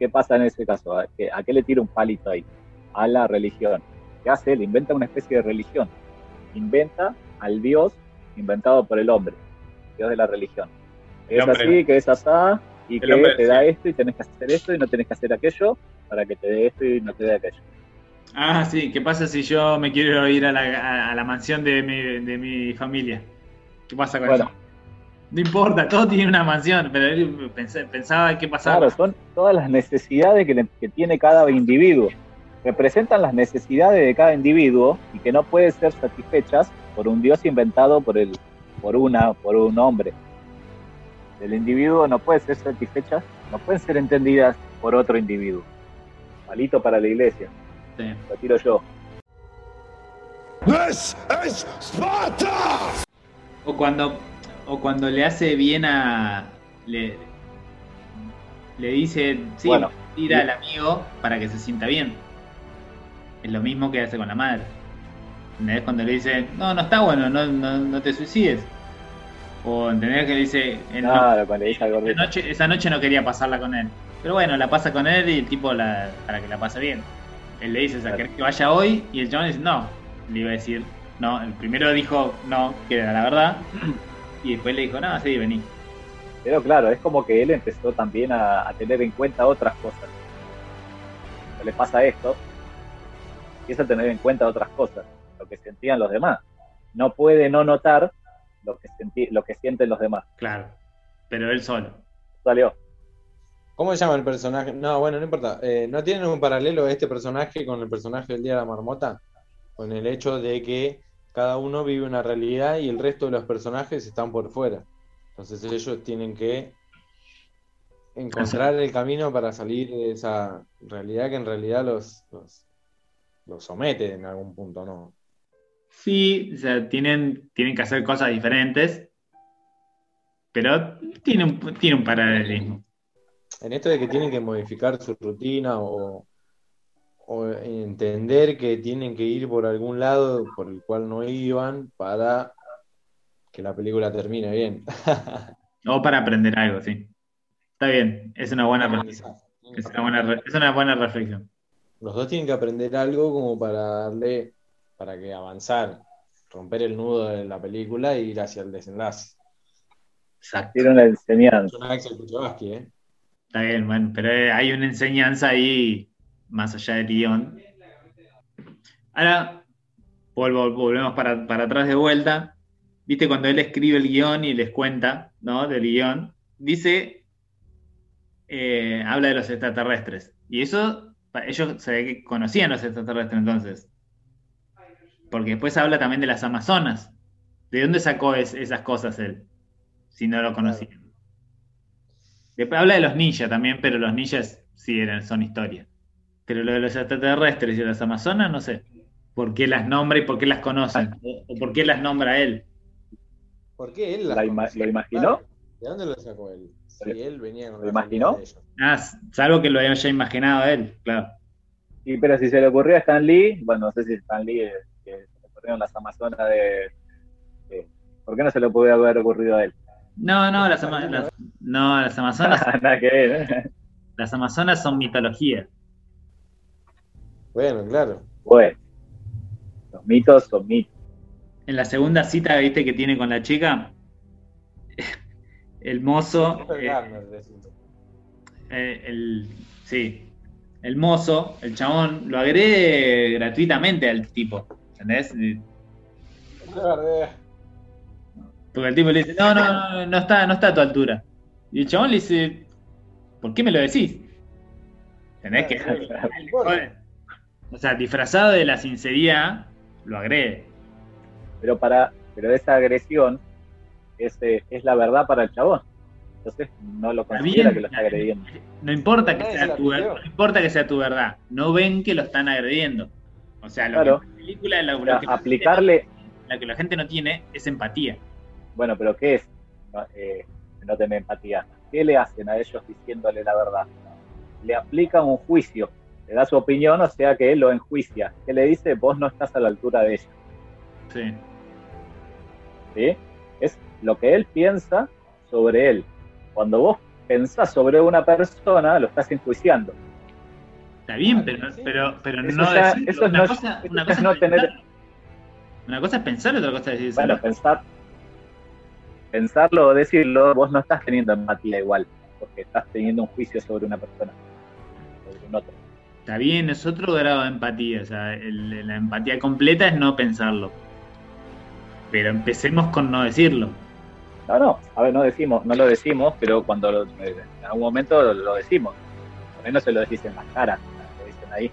C: ¿Qué pasa en ese caso? ¿A qué, a qué le tira un palito ahí? A la religión. ¿Qué hace él? Inventa una especie de religión. Inventa al Dios inventado por el hombre, Dios de la religión.
D: El
C: es así, que es asá, y que
D: hombre-
C: te da esto y tenés que hacer esto y no tenés que hacer aquello para que te dé esto y no te dé aquello.
D: Ah, sí, ¿qué pasa si yo me quiero ir a la, a- la mansión de mi, de mi familia? ¿Qué pasa con
C: Bueno.
D: eso? No importa, todo tiene una mansión, pero él pensaba qué pasaba.
C: Claro, son todas las necesidades que, le- que tiene cada individuo. Representan las necesidades de cada individuo y que no pueden ser satisfechas por un Dios inventado por, el, por, una, por un hombre. El individuo no puede ser satisfechas, no pueden ser entendidas por otro individuo. Palito para la iglesia,
D: Sí.
C: lo tiro yo.
K: This is Sparta!
D: O cuando, o cuando le hace bien a. Le, le dice, sí,
C: Bueno.
D: tira al amigo para que se sienta bien. Es lo mismo que hace con la madre. Cuando le dice, no, no está bueno, no, no, no te suicides. O entendés que le dice, "Eh, no,
C: Claro, cuando le dice al
D: esa,
C: gordito.
D: noche, esa noche no quería pasarla con él. Pero bueno, la pasa con él y el tipo la, para que la pase bien. Él le dice, o sea, ¿querés que vaya hoy? Y el chabón dice, no. Le iba a decir, no. El primero dijo, no, que era la verdad. Y después le dijo, no, sí, vení.
C: Pero claro, es como que él empezó también a, a tener en cuenta otras cosas. Cuando le pasa esto, empieza a tener en cuenta otras cosas, lo que sentían los demás. No puede no notar lo que, senti- lo que sienten los demás.
D: Claro. Pero él solo.
C: Salió.
E: ¿Cómo se llama el personaje? No, bueno, no importa. Eh, ¿No tienen un paralelo este personaje con el personaje del Día de la Marmota? Con el hecho de que cada uno vive una realidad y el resto de los personajes están por fuera. Entonces ellos tienen que encontrar el camino para salir de esa realidad que en realidad los, los, los somete en algún punto, ¿no?
D: Sí, o sea, tienen, tienen que hacer cosas diferentes, pero tiene un, tiene un paralelismo.
E: En esto de que tienen que modificar su rutina o, o entender que tienen que ir por algún lado por el cual no iban para que la película termine bien.
D: O para aprender algo, sí. Está bien, es una buena, es una buena, re- es una buena reflexión.
E: Los dos tienen que aprender algo como para darle, para que avanzar, romper el nudo de la película e ir hacia el desenlace.
D: Exacto.
C: Tiene una enseñanza.
E: ¿eh?
D: Está bien, bueno, pero hay una enseñanza ahí más allá del guion. Ahora, vuelvo, volvemos para, para atrás de vuelta. Viste, cuando él escribe el guion y les cuenta, ¿no? Del guion, dice, eh, habla de los extraterrestres. Y eso, ellos se ve que conocían los extraterrestres entonces. Porque después habla también de las Amazonas. ¿De dónde sacó es- esas cosas él? Si no lo conocían. Después habla de los ninjas también, pero los ninjas sí eran, son historia. Pero lo de los extraterrestres y de las Amazonas, no sé. ¿Por qué las nombra y por qué las conocen? O, o por qué las nombra él.
E: ¿Por qué él las
C: ¿La ima-
E: conocía?
C: ¿Lo imaginó?
E: ¿De dónde lo sacó él? Si él venía con
C: ¿Lo imaginó?
E: familia de ellos.
D: Ah, salvo que lo haya imaginado él, claro.
C: Y pero si se le ocurrió a Stan Lee, bueno, no sé si Stan Lee, eh, las Amazonas de, ¿Por qué no se le pudo haber ocurrido a él?
D: No, no, las, ama- las- no, las Amazonas,
C: Nada que ver, ¿eh?
D: las Amazonas son mitología.
E: Bueno, claro.
C: Bueno, los mitos son mitos.
D: En la segunda cita, viste, que tiene con la chica, el mozo, eh, eh, el, sí, el mozo, el chabón, lo agrede gratuitamente al tipo, ¿entendés? Porque el tipo le dice, no, no, no, no está, no está a tu altura. Y el chabón le dice, ¿por qué me lo decís? ¿Entendés? Que, o sea, disfrazado de la sinceridad, lo agrede.
C: Pero para, pero esa agresión es, eh, es la verdad para el chabón. Entonces no lo considera
D: bien.
C: que lo está agrediendo.
D: No importa que sea tu, no importa que sea tu verdad, no ven que lo están agrediendo. O sea, lo
C: Claro.
D: que la película la gente
C: aplicarle,
D: no- lo que la gente no tiene es empatía.
C: bueno, pero ¿qué es no, eh, no tener empatía? ¿Qué le hacen a ellos diciéndole la verdad? Le aplican un juicio, le da su opinión, o sea que él lo enjuicia. ¿Qué le dice? Vos no estás a la altura de ellos.
D: Sí.
C: ¿sí? Es lo que él piensa sobre él. Cuando vos pensás sobre una persona, lo estás enjuiciando.
D: Está bien, pero, pero, pero
C: Eso
D: no
C: eso
D: una,
C: no
D: cosa,
C: eso
D: una cosa
C: es no tener-
D: pensar, una cosa es pensar, otra cosa es decir.
C: Bueno, pensar, pensarlo o decirlo, vos no estás teniendo empatía igual, porque estás teniendo un juicio sobre una persona, sobre un otro.
D: Está bien, es otro grado de empatía. O sea, el- la empatía completa es no pensarlo. Pero empecemos con no decirlo.
C: No, no, a ver, no decimos, no lo decimos, pero cuando lo- en algún momento lo, lo decimos. Por ahí no se lo decís en las caras, lo ahí.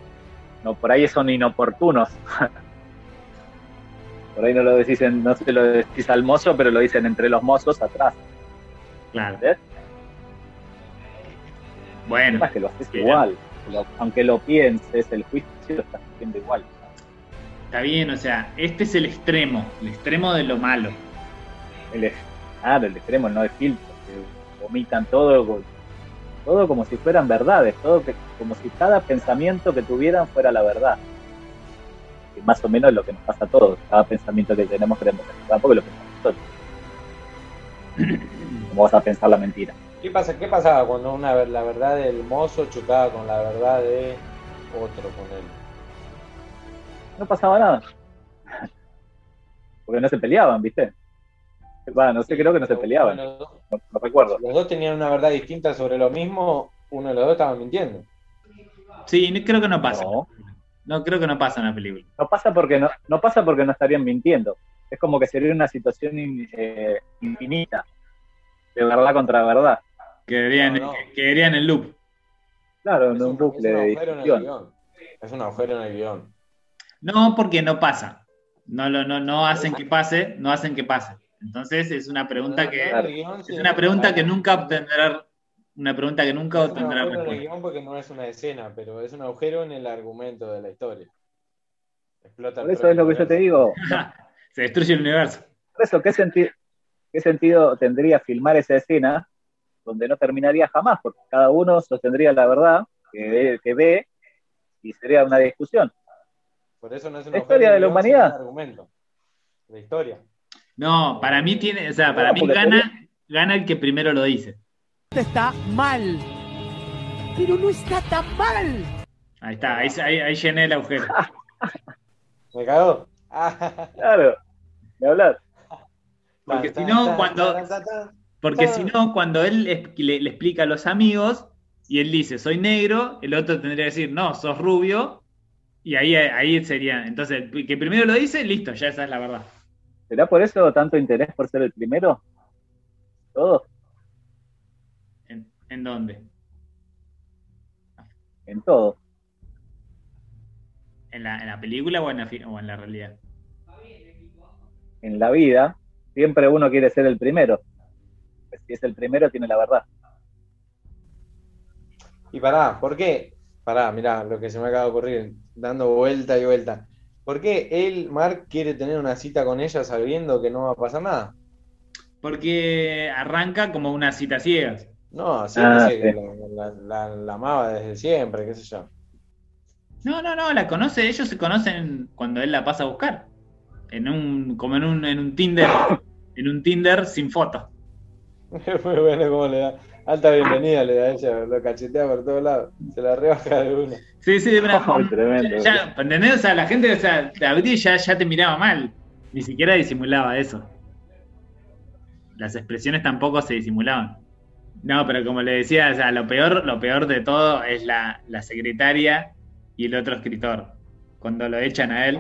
C: No, por ahí son inoportunos. por ahí no lo decís, en- no se lo decís al mozo, pero lo dicen entre los mozos atrás.
D: Claro.
C: ¿entendés?
D: Bueno,
C: Además que lo haces
D: Bien.
C: igual. Lo- aunque lo pienses, el juicio lo estás haciendo igual.
D: está bien, o sea, este es el extremo, el extremo de lo malo.
C: El, claro, el extremo, no de filtro, que vomitan todo, todo como si fueran verdades, todo que, como si cada pensamiento que tuvieran fuera la verdad. Que más o menos es lo que nos pasa a todos, cada pensamiento que tenemos creemos que es verdad, porque lo pensamos nosotros. ¿Cómo vas a pensar la mentira?
E: ¿Qué, pasa, ¿Qué pasaba cuando una, la verdad del mozo chocaba con la verdad de otro con él?
C: No pasaba nada. Porque no se peleaban, ¿viste? Bueno, no sé, creo que no se peleaban,
E: los dos-
C: no, no recuerdo.
E: Los dos tenían una verdad distinta sobre lo mismo, uno de los dos estaba mintiendo.
D: Sí, no- creo que no pasa.
C: No.
D: No, creo que no pasa en la película.
C: No pasa porque no, no pasa porque no estarían mintiendo. Es como que sería una situación in- eh, infinita de verdad contra verdad.
D: Quedaría, en,
E: No, no.
D: quedaría en el loop.
C: Claro, en
E: Es
C: un bucle
E: un
C: de
E: agujero en el
C: discusión.
E: guion. Es un agujero en el guion.
D: No, porque no pasa. No, no, no hacen que pase, no hacen que pase. Entonces es una pregunta que
E: El guion
D: es una pregunta que nunca obtendrá una pregunta que nunca obtendrá respuesta.
E: porque no es una escena, pero es un agujero en el argumento de la historia. Explota
C: Por eso es lo que yo te digo.
D: Se destruye el universo.
C: Por eso, ¿qué, senti- ¿qué sentido tendría filmar esa escena donde no terminaría jamás? Porque cada uno sostendría la verdad que ve, que ve y sería una discusión.
E: Por eso no es un
C: La
E: agujero
C: historia de la humanidad.
E: un argumento. La historia.
D: No, para mí tiene, o sea, para mí gana, gana el que primero lo dice.
K: Está mal. Pero no está tan mal.
D: Ahí está, ahí, ahí, ahí llené el agujero.
E: ¿Me cagó?
C: Claro, de hablar.
D: Porque si no, cuando-. Porque si no, cuando él le, le explica a los amigos y él dice, soy negro, el otro tendría que decir, no, sos rubio, y ahí, ahí sería. Entonces, el que primero lo dice, listo, ya esa es la verdad.
C: ¿Será por eso tanto interés por ser el primero? Todo,
D: ¿En, en dónde?
C: en todo.
D: ¿En la, en la película o en la, o en la realidad?
C: En la vida, siempre uno quiere ser el primero. Pues si es el primero, tiene la verdad.
E: Y pará, ¿por qué? Pará, mirá lo que se me acaba de ocurrir, dando vuelta y vuelta. ¿Por qué él, Mark, quiere tener una cita con ella sabiendo que no va a pasar nada?
D: Porque arranca como una cita ciegas.
E: No, sí,
C: Ah, sí.
E: la, la- la- la amaba desde siempre, qué sé yo.
D: No, no, no, la conoce, ellos se conocen cuando él la pasa a buscar. En un, como en un, en un Tinder, en un Tinder sin foto.
E: Muy bueno cómo le da. Alta bienvenida le da a ella, lo cachetea por todos lados, se la rebaja de una.
D: Sí, sí, una-
C: Ay, tremendo.
D: ya, ¿entendés? O sea, la gente, o sea, te abrí ya, ya te miraba mal. Ni siquiera disimulaba eso. Las expresiones tampoco se disimulaban. No, pero como le decía, o sea, lo peor, lo peor de todo es la, la secretaria y el otro escritor. Cuando lo echan a él,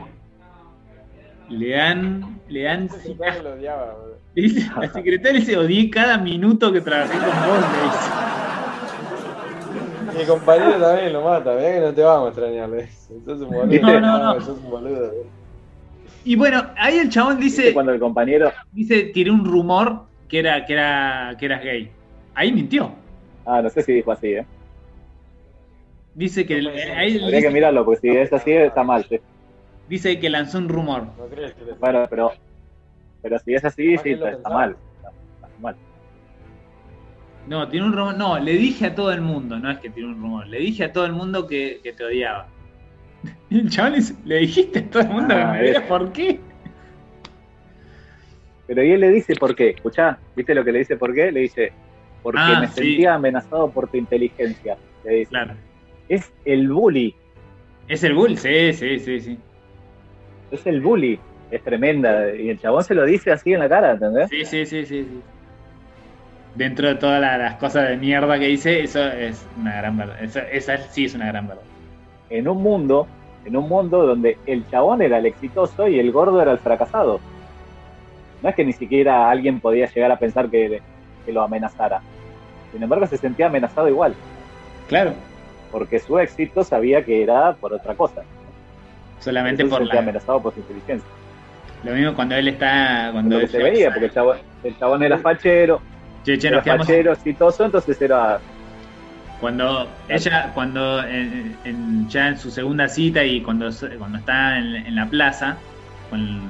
D: le dan, le dan
E: secretario lo odiaba, boludo.
D: Dice, la secretaria dice, odié cada minuto que trabajé con vos, le dice.
E: Mi compañero también lo mata, mirá que no te vamos a extrañar, le dice. Sos un boludo.
D: No, no, no.
E: sos un boludo.
D: Y bueno, ahí el chabón
C: ¿Viste
D: dice,
C: cuando el compañero,
D: dice, tiré un rumor que era, que era, que eras gay. Ahí mintió.
C: ah, no sé si dijo así, ¿eh?
D: Dice que,
E: No ser.
D: ahí
C: Habría que mirarlo, porque si es así, está mal. sí.
D: Dice que lanzó un rumor.
E: ¿No crees que
C: Bueno, pero, pero si es así,
E: ¿Para
C: sí, está, mal. Está, está mal.
D: No, tiene un rumor. No, le dije a todo el mundo, no es que tiene un rumor. Le dije a todo el mundo que, que te odiaba. Y el chabón le dijiste a todo el mundo
C: Ah,
D: que me odiaba,
C: es-
D: ¿por qué?
C: Pero y él le dice por qué. Escuchá, ¿viste lo que le dice por qué? Le dice, porque
D: Ah,
C: me
D: sí.
C: sentía amenazado por tu inteligencia. Le dice,
D: Claro.
C: es el bully,
D: Es el bull, sí, sí, sí, sí.
C: Es el bully. Es tremenda. Y el chabón se lo dice así en la cara, ¿entendés?
D: Sí, sí, sí, sí, sí. Dentro de todas la- las cosas de mierda que dice, eso es una gran verdad. Esa sí es una gran verdad.
C: En un mundo, en un mundo donde el chabón era el exitoso y el gordo era el fracasado. No es que ni siquiera alguien podía llegar a pensar que, que lo amenazara. Sin embargo, se sentía amenazado igual,
D: Claro.
C: porque su éxito sabía que era por otra cosa.
D: Solamente
C: Entonces
D: por la.
C: amenazado por su inteligencia.
D: Lo mismo cuando él está. Cuando él
C: se veía, porque el chabón, el chabón era fachero,
D: Che, che,
C: era fachero, exitoso, entonces era
D: Cuando ella, cuando en- en- ya en su segunda cita y cuando, cuando está en, en la plaza con,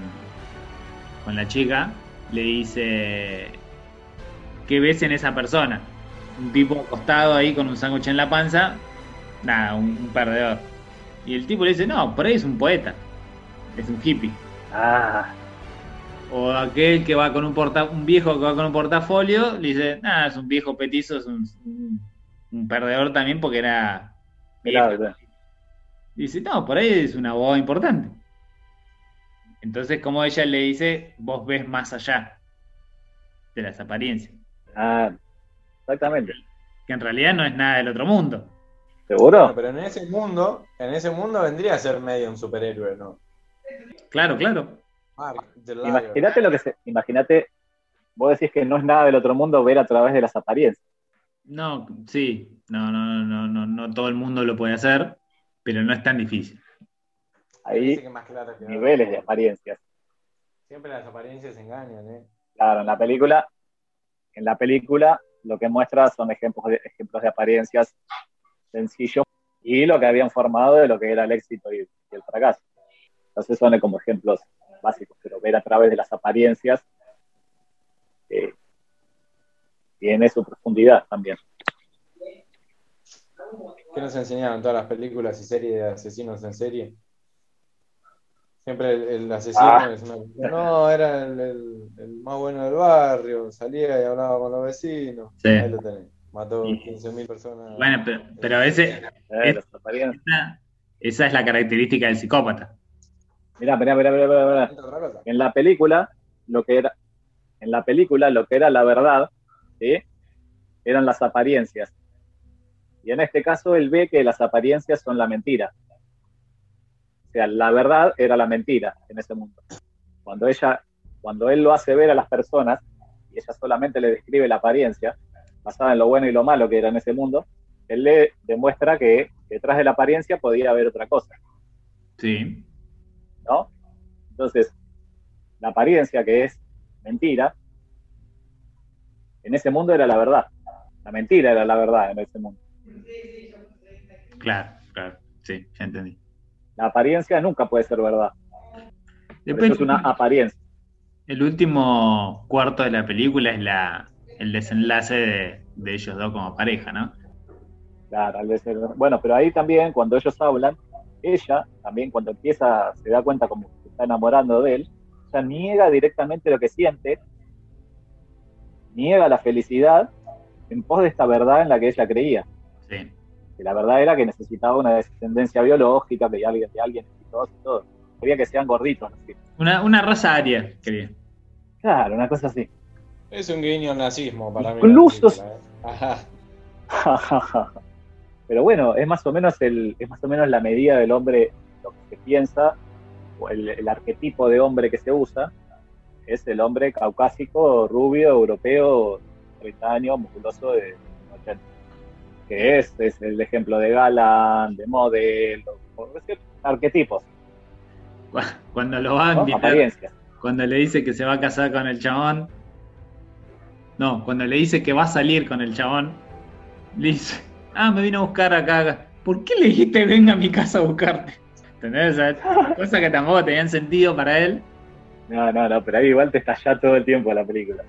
D: con la chica, le dice, ¿qué ves en esa persona? Un tipo acostado ahí con un sándwich en la panza, nada, un, un perdedor. Y el tipo le dice, no, por ahí es un poeta, es un hippie.
C: Ah,
D: O aquel que va con un porta, un viejo que va con un portafolio, le dice, nada, es un viejo petizo, es un, un- un perdedor también porque era viejo. Dice, no, por ahí es una boda importante. Entonces, como ella le dice, vos ves más allá de las apariencias,
C: ah, exactamente.
D: que en realidad no es nada del otro mundo.
C: ¿Seguro?
E: Bueno, pero en ese mundo, en ese mundo vendría a ser medio un superhéroe, ¿no?
D: Claro, claro.
E: Lion.
C: Imagínate lo que se, imagínate, vos decís que no es nada del otro mundo ver a través de las apariencias.
D: No, sí, no, no, no, no, no todo el mundo lo puede hacer, pero no es tan difícil.
C: Ahí,
E: que más claro que
C: niveles de apariencias.
E: Siempre las apariencias engañan, ¿eh?
C: Claro, en la película, en la película lo que muestra son ejemplos de, ejemplos de apariencias sencillos y lo que habían formado de lo que era el éxito y, y el fracaso. Entonces son como ejemplos básicos, pero ver a través de las apariencias eh, tiene su profundidad también.
E: ¿Qué nos enseñaron todas las películas y series de asesinos en serie? Siempre el, el asesino
C: Ah.
E: es una... No, era el, el- el más bueno del barrio, salía y hablaba con los vecinos.
D: Sí.
E: Ahí lo tenés. Mató 15.000 personas.
D: Bueno, pero, pero
C: Eh, las apariencias.
D: esa, esa es la característica del psicópata.
C: Mirá, mirá, mirá, mirá, mirá. En la película, lo que era, en la película, lo que era la verdad, ¿sí? eran las apariencias. Y en este caso, él ve que las apariencias son la mentira. O sea, la verdad era la mentira en ese mundo. Cuando ella, cuando él lo hace ver a las personas, y ella solamente le describe la apariencia, basada en lo bueno y lo malo que era en ese mundo, él le demuestra que detrás de la apariencia podía haber otra cosa.
D: Sí.
C: ¿no? Entonces, la apariencia que es mentira, en ese mundo era la verdad. La mentira era la verdad en ese mundo.
D: Claro, claro. Sí, ya entendí.
C: La apariencia nunca puede ser verdad.
D: Después,
C: eso es una apariencia.
D: el último cuarto de la película es la, el desenlace de, de ellos dos como pareja, ¿no?
C: Claro, bueno, pero ahí también, cuando ellos hablan, ella también cuando empieza, se da cuenta como que se está enamorando de él, ella niega directamente lo que siente, niega la felicidad en pos de esta verdad en la que ella creía.
D: Sí.
C: que la verdad era que necesitaba una descendencia biológica, que alguien, de alguien exitoso y todo. Quería que sean gorditos, así.
D: Una, una raza aria, quería.
C: Claro, una cosa así.
E: Es un guiño al nazismo para mí.
C: Incluso-
E: película, ¿eh? Ajá.
C: Pero bueno, es más o menos el, es más o menos la medida del hombre, lo que se piensa, o el, el arquetipo de hombre que se usa, es el hombre caucásico, rubio, europeo, 30 años, musculoso de 80. Que es, es el ejemplo de galán, de decir, arquetipos,
D: Cu- Cuando lo va cuando le dice que se va a casar con el chabón. No, cuando le dice que va a salir con el chabón, le dice, ah, me vino a buscar acá. ¿Por qué le dijiste venga a mi casa a buscarte? ¿Entendés? Cosas que tampoco tenían sentido para él.
C: No, no, no, pero ahí igual te estalla todo el tiempo la película.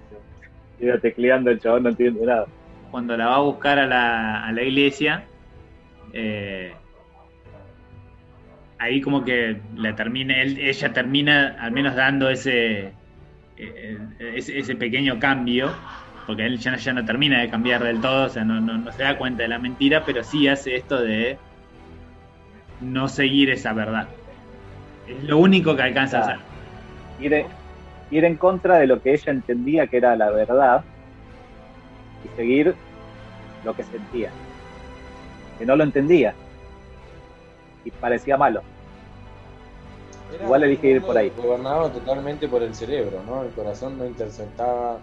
C: Iba tecleando el chabón, no entiende nada.
D: Cuando la va a buscar a la, a la iglesia, eh, ahí como que la termina, él- ella termina al menos dando ese, ese, ese pequeño cambio, porque él ya no, ya no termina de cambiar del todo, o sea, no, no- se da cuenta de la mentira, pero sí hace esto de no seguir esa verdad. Es lo único que alcanza a hacer.
C: Ir, ir en contra de lo que ella entendía que era la verdad y seguir lo que sentía. Que no lo entendía. Y parecía malo.
E: Era
C: Igual elige ir por ahí.
E: Gobernado totalmente por el cerebro, ¿no? El corazón no interceptaba,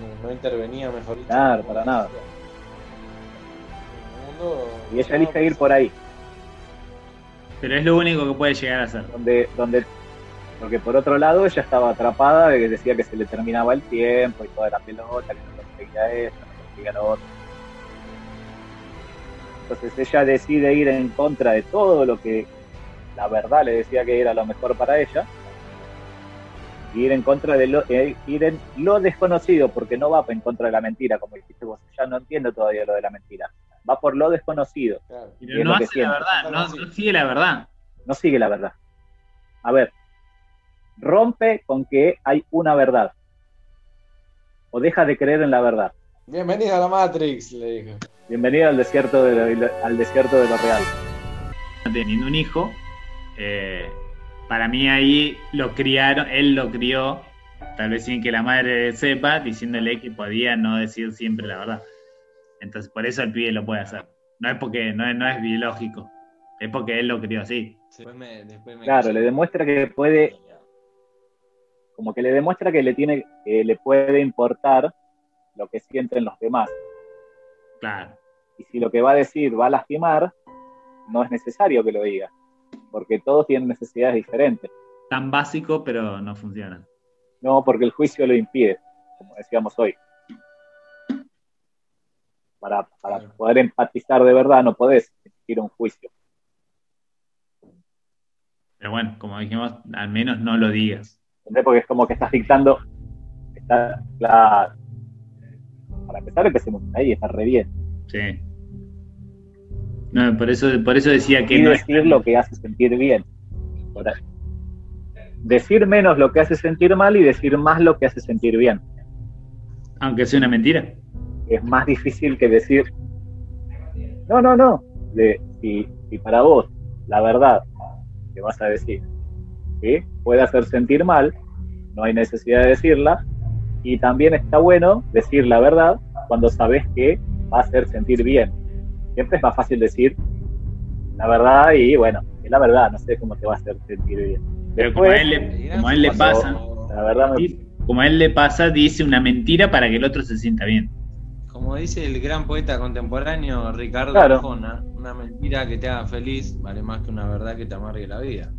E: no, no intervenía, mejor dicho.
C: Claro, para nada.
E: Un mundo
C: Y ella elige ir por ahí.
D: Pero es lo único que puede llegar a hacer.
C: Donde, donde, porque por otro lado ella estaba atrapada que decía que se le terminaba el tiempo y toda la pelota, que no conseguía esto, no conseguía lo otro. Entonces ella decide ir en contra de todo lo que la verdad le decía que era lo mejor para ella. Y ir en contra de lo, eh, ir en lo desconocido, porque no va en contra de la mentira, como dijiste vos. Ya no entiendo todavía lo de la mentira. Va por lo desconocido.
D: Pero
C: es
D: no
C: que
D: hace la verdad, no, no sigue la verdad.
C: no sigue la verdad. A ver, rompe con que hay una verdad. O deja de creer en la verdad.
E: Bienvenida a la Matrix, le dijo.
C: Bienvenido al desierto de lo, al desierto de lo real.
D: teniendo un hijo, eh, para mí ahí lo criaron, él lo crió, tal vez sin que la madre sepa, diciéndole que podía no decir siempre la verdad. Entonces por eso el pibe lo puede hacer. No es porque no es, no es biológico, es porque él lo crió así.
E: Después me, después me
C: Claro, le demuestra que puede, como que le demuestra que le tiene, que le puede importar lo que sienten los demás.
D: Claro.
C: Y si lo que va a decir va a lastimar, no es necesario que lo diga, porque todos tienen necesidades diferentes.
D: Tan básico, pero no funciona.
C: No, porque el juicio lo impide, como decíamos hoy. Para, para poder empatizar de verdad no podés ir a un juicio.
D: Pero bueno, como dijimos, al menos no lo digas.
C: ¿Entendés? Porque es como que estás dictando. Está, claro. Para empezar, empecemos ahí, está re bien.
D: Sí. No, por eso, por eso decía que
C: y
D: no
C: decir lo que hace sentir bien. Decir menos lo que hace sentir mal y decir más lo que hace sentir bien.
D: Aunque sea una mentira.
C: Es más difícil que decir. No, no, no. De, si, si para vos la verdad que vas a decir ¿sí? puede hacer sentir mal, no hay necesidad de decirla. Y también está bueno decir la verdad cuando sabes que va a hacer sentir bien. Siempre es más fácil decir la verdad y bueno, es la verdad, no sé cómo te va a hacer sentir bien.
D: Pero como a él le, como a él le pasa,
C: la verdad me-
D: como a él le pasa, dice una mentira para que el otro se sienta bien.
E: Como dice el gran poeta contemporáneo Ricardo
C: Claro.
E: Arjona, una mentira que te haga feliz vale más que una verdad que te amargue la vida.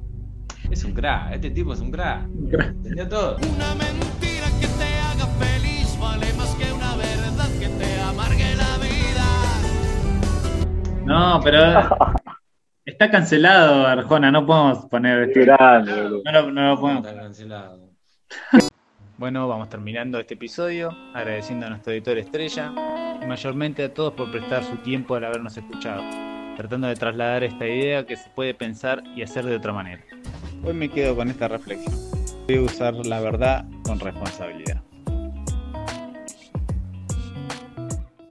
E: Es un crack, este tipo es un crack. ¿Entendió todo?
K: Una mentira que te haga feliz vale más
D: No, pero está cancelado Arjona, no podemos poner
C: Qué grande,
D: no lo, no lo podemos.
E: Está cancelado.
A: Bueno, vamos terminando este episodio, agradeciendo a nuestro editor Estrella y mayormente a todos por prestar su tiempo al habernos escuchado, tratando de trasladar esta idea que se puede pensar y hacer de otra manera. Hoy me quedo con esta reflexión. Voy a usar la verdad con responsabilidad.